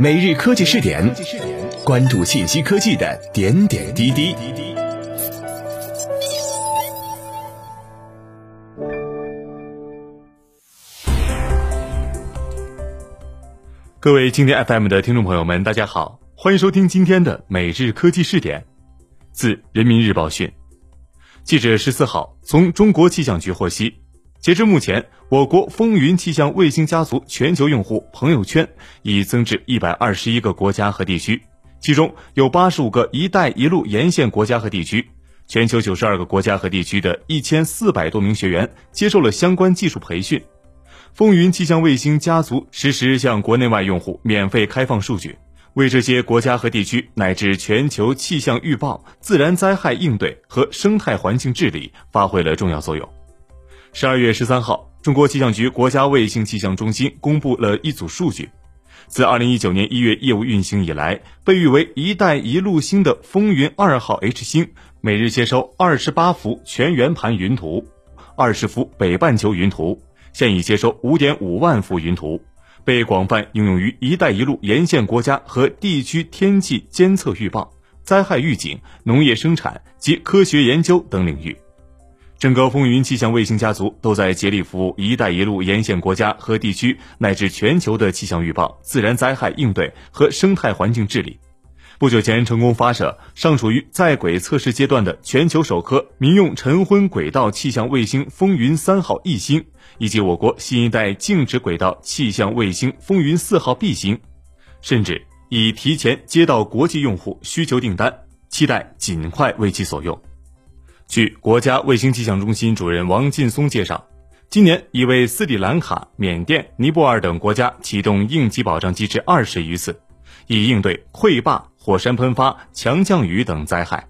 每日科技试点，关注信息科技的点点滴滴。各位经典 FM 的听众朋友们，大家好，欢迎收听今天的每日科技试点。自人民日报讯，记者十四号从中国气象局获悉。截至目前，我国风云气象卫星家族全球用户朋友圈已增至一百二十一个国家和地区，其中有八十五个“一带一路”沿线国家和地区，全球九十二个国家和地区的一千四百多名学员接受了相关技术培训。风云气象卫星家族实时向国内外用户免费开放数据，为这些国家和地区乃至全球气象预报、自然灾害应对和生态环境治理发挥了重要作用。十二月十三号，中国气象局国家卫星气象中心公布了一组数据：自二零一九年一月业务运行以来，被誉为“一带一路”星的风云二号 H 星，每日接收二十八幅全圆盘云图，二十幅北半球云图，现已接收五点五万幅云图，被广泛应用于“一带一路”沿线国家和地区天气监测预报、灾害预警、农业生产及科学研究等领域。整个风云气象卫星家族都在竭力服务“一带一路”沿线国家和地区乃至全球的气象预报、自然灾害应对和生态环境治理。不久前，成功发射尚处于在轨测试阶段的全球首颗民用晨昏轨道气象卫星“风云三号 E 星”，以及我国新一代静止轨道气象卫星“风云四号 B 星”，甚至已提前接到国际用户需求订单，期待尽快为其所用。据国家卫星气象中心主任王劲松介绍，今年已为斯里兰卡、缅甸、尼泊尔等国家启动应急保障机制二十余次，以应对溃坝、火山喷发、强降雨等灾害。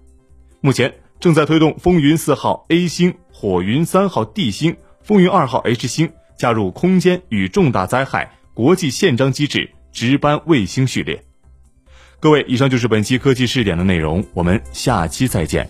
目前正在推动风云四号 A 星、火云三号 D 星、风云二号 H 星加入空间与重大灾害国际宪章机制值班卫星序列。各位，以上就是本期科技试点的内容，我们下期再见。